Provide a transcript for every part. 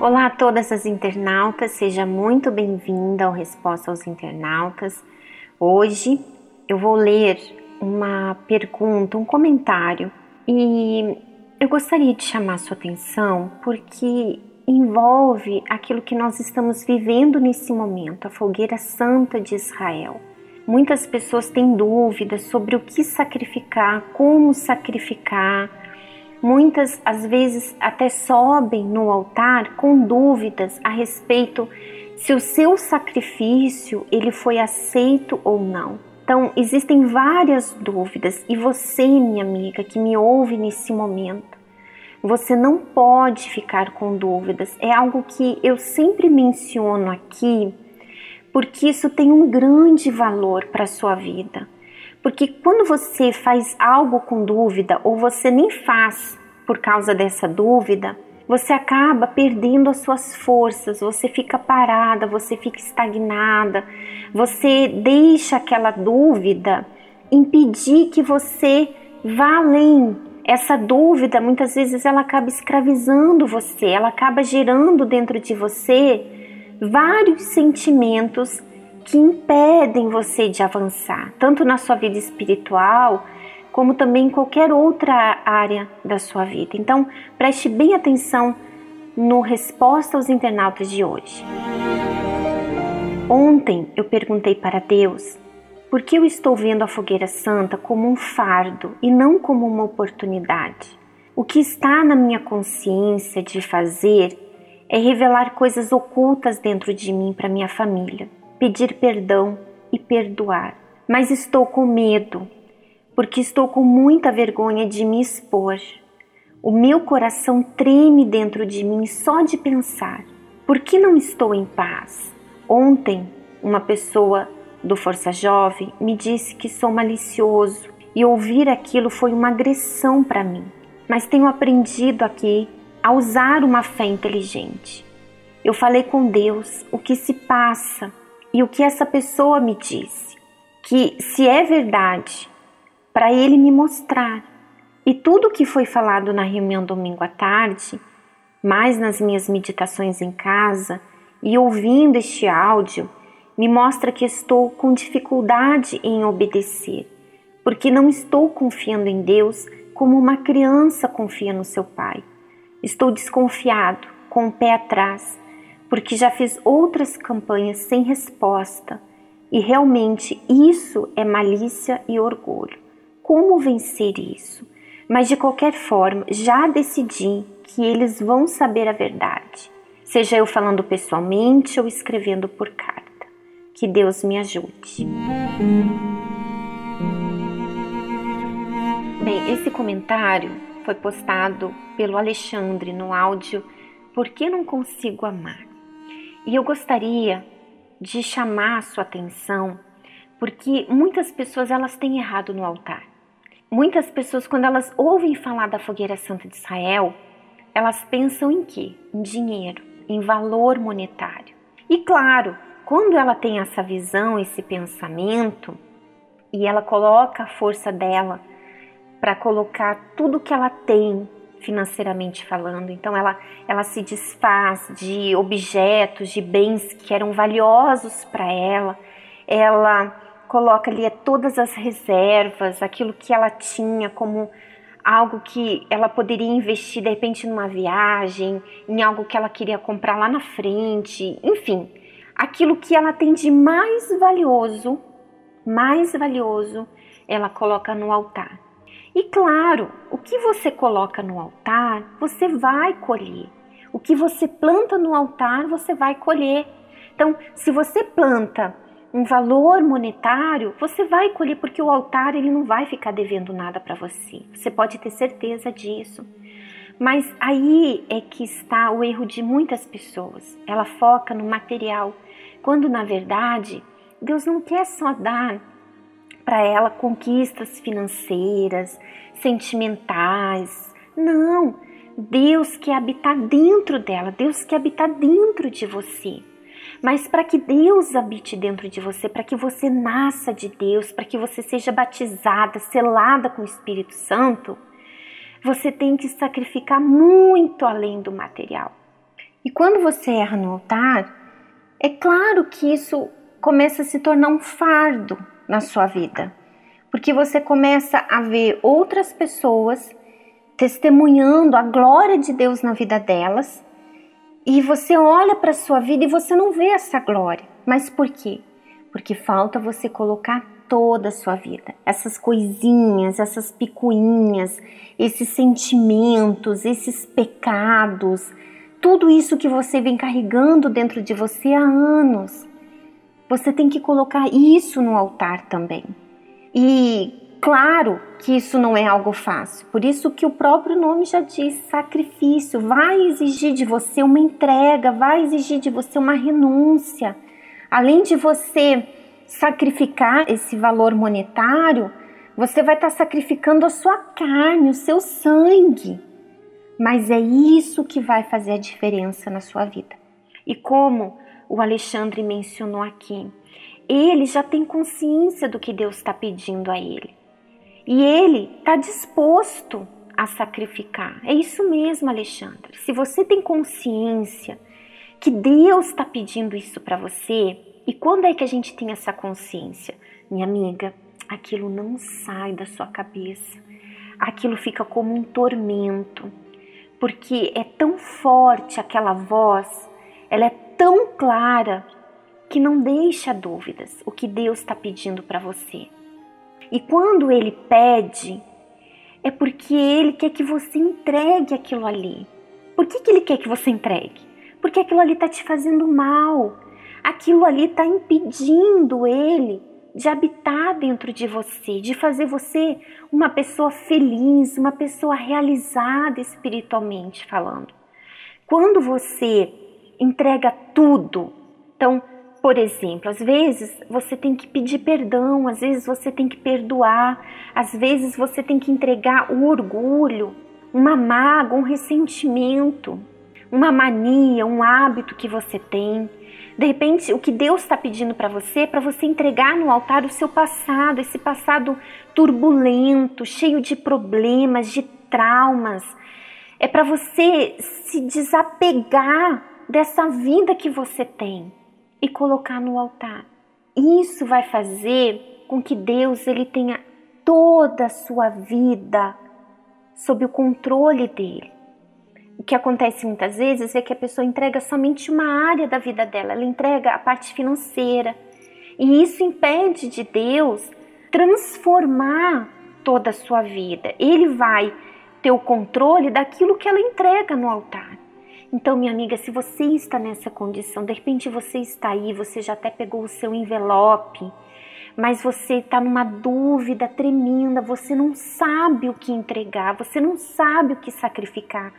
Olá a todas as internautas, seja muito bem-vinda ao Resposta aos Internautas. Hoje eu vou ler uma pergunta, um comentário e eu gostaria de chamar sua atenção porque envolve aquilo que nós estamos vivendo nesse momento, a fogueira santa de Israel. Muitas pessoas têm dúvidas sobre o que sacrificar, como sacrificar. Muitas, às vezes, até sobem no altar com dúvidas a respeito se o seu sacrifício ele foi aceito ou não. Então, existem várias dúvidas e você, minha amiga, que me ouve nesse momento, você não pode ficar com dúvidas. É algo que eu sempre menciono aqui, porque isso tem um grande valor para a sua vida. Porque quando você faz algo com dúvida ou você nem faz por causa dessa dúvida, você acaba perdendo as suas forças, você fica parada, você fica estagnada, você deixa aquela dúvida impedir que você vá além. Essa dúvida muitas vezes ela acaba escravizando você, ela acaba gerando dentro de você vários sentimentos que impedem você de avançar, tanto na sua vida espiritual, como também em qualquer outra área da sua vida. Então, preste bem atenção no Resposta aos Internautas de hoje. Ontem eu perguntei para Deus por que eu estou vendo a fogueira santa como um fardo e não como uma oportunidade. O que está na minha consciência de fazer é revelar coisas ocultas dentro de mim para minha família, pedir perdão e perdoar. Mas estou com medo porque estou com muita vergonha de me expor. O meu coração treme dentro de mim só de pensar. Por que não estou em paz? Ontem, uma pessoa do Força Jovem me disse que sou malicioso e ouvir aquilo foi uma agressão para mim. Mas tenho aprendido aqui a usar uma fé inteligente. Eu falei com Deus o que se passa e o que essa pessoa me disse. Que se é verdade para ele me mostrar. E tudo que foi falado na reunião domingo à tarde, mais nas minhas meditações em casa e ouvindo este áudio, me mostra que estou com dificuldade em obedecer, porque não estou confiando em Deus como uma criança confia no seu pai. Estou desconfiado, com o pé atrás, porque já fiz outras campanhas sem resposta e realmente isso é malícia e orgulho como vencer isso. Mas de qualquer forma, já decidi que eles vão saber a verdade, seja eu falando pessoalmente ou escrevendo por carta. Que Deus me ajude. Bem, esse comentário foi postado pelo Alexandre no áudio Por que não consigo amar? E eu gostaria de chamar a sua atenção porque muitas pessoas elas têm errado no altar. Muitas pessoas, quando elas ouvem falar da fogueira santa de Israel, elas pensam em quê? Em dinheiro, em valor monetário. E claro, quando ela tem essa visão, esse pensamento, e ela coloca a força dela para colocar tudo que ela tem financeiramente falando, então ela, ela se desfaz de objetos, de bens que eram valiosos para ela, ela coloca ali todas as reservas, aquilo que ela tinha como algo que ela poderia investir de repente numa viagem, em algo que ela queria comprar lá na frente, enfim, aquilo que ela tem de mais valioso, mais valioso, ela coloca no altar. E claro, o que você coloca no altar, você vai colher. O que você planta no altar, você vai colher. Então, se você planta um valor monetário, você vai colher porque o altar ele não vai ficar devendo nada para você. Você pode ter certeza disso. Mas aí é que está o erro de muitas pessoas. Ela foca no material, quando na verdade Deus não quer só dar para ela conquistas financeiras, sentimentais. Não, Deus quer habitar dentro dela, Deus quer habitar dentro de você. Mas para que Deus habite dentro de você, para que você nasça de Deus, para que você seja batizada, selada com o Espírito Santo, você tem que sacrificar muito além do material. E quando você erra no altar, é claro que isso começa a se tornar um fardo na sua vida, porque você começa a ver outras pessoas testemunhando a glória de Deus na vida delas, e você olha para a sua vida e você não vê essa glória. Mas por quê? Porque falta você colocar toda a sua vida. Essas coisinhas, essas picuinhas, esses sentimentos, esses pecados, tudo isso que você vem carregando dentro de você há anos. Você tem que colocar isso no altar também. E claro que isso não é algo fácil. Por isso que o próprio nome já diz, sacrifício, vai exigir de você uma entrega, vai exigir de você uma renúncia. Além de você sacrificar esse valor monetário, você vai estar sacrificando a sua carne, o seu sangue. Mas é isso que vai fazer a diferença na sua vida. E como o Alexandre mencionou aqui, ele já tem consciência do que Deus está pedindo a ele. E ele está disposto a sacrificar. É isso mesmo, Alexandre. Se você tem consciência que Deus está pedindo isso para você, e quando é que a gente tem essa consciência? Minha amiga, aquilo não sai da sua cabeça. Aquilo fica como um tormento porque é tão forte aquela voz, ela é tão clara que não deixa dúvidas o que Deus está pedindo para você. E quando Ele pede, é porque Ele quer que você entregue aquilo ali. Por que, que Ele quer que você entregue? Porque aquilo ali está te fazendo mal. Aquilo ali está impedindo Ele de habitar dentro de você, de fazer você uma pessoa feliz, uma pessoa realizada espiritualmente falando. Quando você entrega tudo, então, por exemplo, às vezes você tem que pedir perdão, às vezes você tem que perdoar, às vezes você tem que entregar o orgulho, uma mágoa, um ressentimento, uma mania, um hábito que você tem. De repente, o que Deus está pedindo para você é para você entregar no altar o seu passado, esse passado turbulento, cheio de problemas, de traumas. É para você se desapegar dessa vida que você tem e colocar no altar. Isso vai fazer com que Deus ele tenha toda a sua vida sob o controle dele o que acontece muitas vezes é que a pessoa entrega somente uma área da vida dela, ela entrega a parte financeira. E isso impede de Deus transformar toda a sua vida. Ele vai ter o controle daquilo que ela entrega no altar. Então, minha amiga, se você está nessa condição, de repente você está aí, você já até pegou o seu envelope, mas você está numa dúvida tremenda, você não sabe o que entregar, você não sabe o que sacrificar.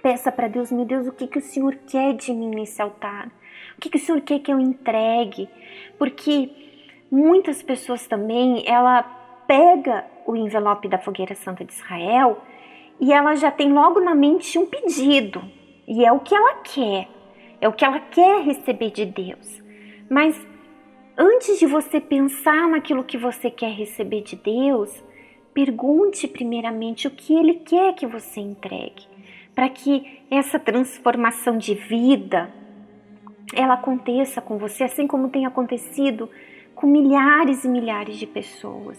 Peça para Deus, meu Deus, o que, que o Senhor quer de mim nesse altar? O que, que o Senhor quer que eu entregue? Porque muitas pessoas também, ela pega o envelope da Fogueira Santa de Israel e ela já tem logo na mente um pedido. E é o que ela quer, é o que ela quer receber de Deus. Mas antes de você pensar naquilo que você quer receber de Deus, pergunte primeiramente o que Ele quer que você entregue para que essa transformação de vida ela aconteça com você, assim como tem acontecido com milhares e milhares de pessoas.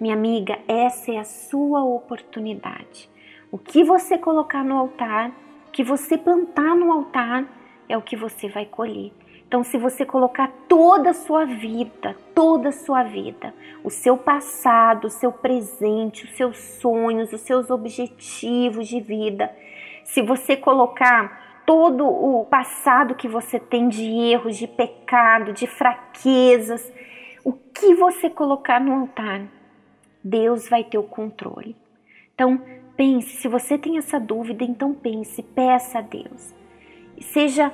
Minha amiga, essa é a sua oportunidade. O que você colocar no altar, que você plantar no altar, é o que você vai colher. Então, se você colocar toda a sua vida, toda a sua vida, o seu passado, o seu presente, os seus sonhos, os seus objetivos de vida, se você colocar todo o passado que você tem de erros, de pecado, de fraquezas, o que você colocar no altar, Deus vai ter o controle. Então, pense, se você tem essa dúvida, então pense, peça a Deus. Seja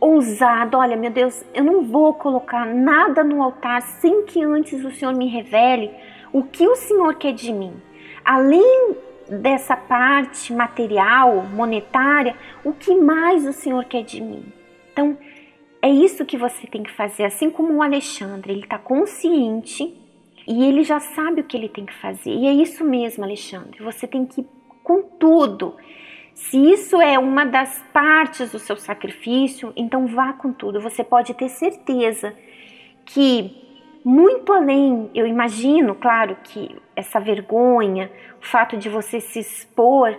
ousado, olha, meu Deus, eu não vou colocar nada no altar sem que antes o Senhor me revele o que o Senhor quer de mim. Além dessa parte material, monetária, o que mais o Senhor quer de mim? Então, é isso que você tem que fazer, assim como o Alexandre, ele está consciente e ele já sabe o que ele tem que fazer. E é isso mesmo, Alexandre, você tem que com tudo. Se isso é uma das partes do seu sacrifício, então vá com tudo. Você pode ter certeza que muito além, eu imagino, claro, que essa vergonha, o fato de você se expor,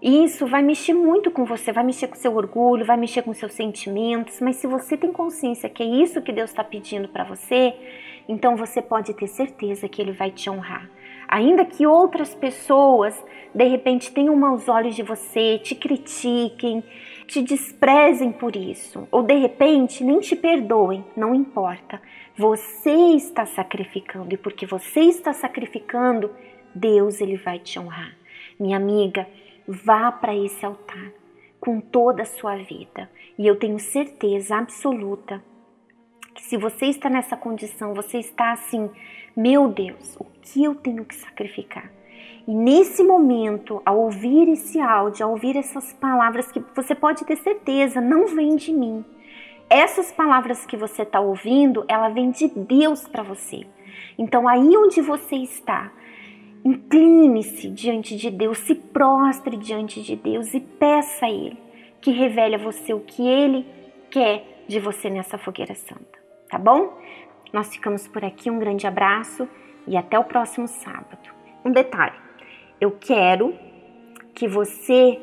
isso vai mexer muito com você, vai mexer com seu orgulho, vai mexer com seus sentimentos, mas se você tem consciência que é isso que Deus está pedindo para você, então você pode ter certeza que Ele vai te honrar. Ainda que outras pessoas de repente tenham maus olhos de você, te critiquem, te desprezem por isso, ou de repente nem te perdoem, não importa. Você está sacrificando e porque você está sacrificando, Deus ele vai te honrar. Minha amiga, vá para esse altar com toda a sua vida. E eu tenho certeza absoluta que se você está nessa condição, você está assim, meu Deus, o que eu tenho que sacrificar? E nesse momento, ao ouvir esse áudio, ao ouvir essas palavras que você pode ter certeza não vem de mim. Essas palavras que você está ouvindo, ela vem de Deus para você. Então aí onde você está, incline-se diante de Deus, se prostre diante de Deus e peça a Ele que revele a você o que Ele quer de você nessa fogueira santa, tá bom? Nós ficamos por aqui, um grande abraço e até o próximo sábado. Um detalhe, eu quero que você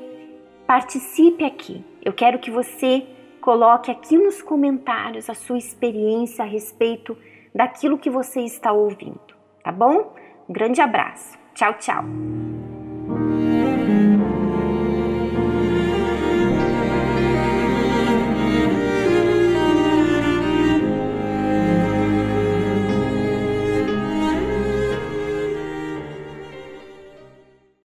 participe aqui. Eu quero que você coloque aqui nos comentários a sua experiência a respeito daquilo que você está ouvindo, tá bom? Um grande abraço. Tchau, tchau.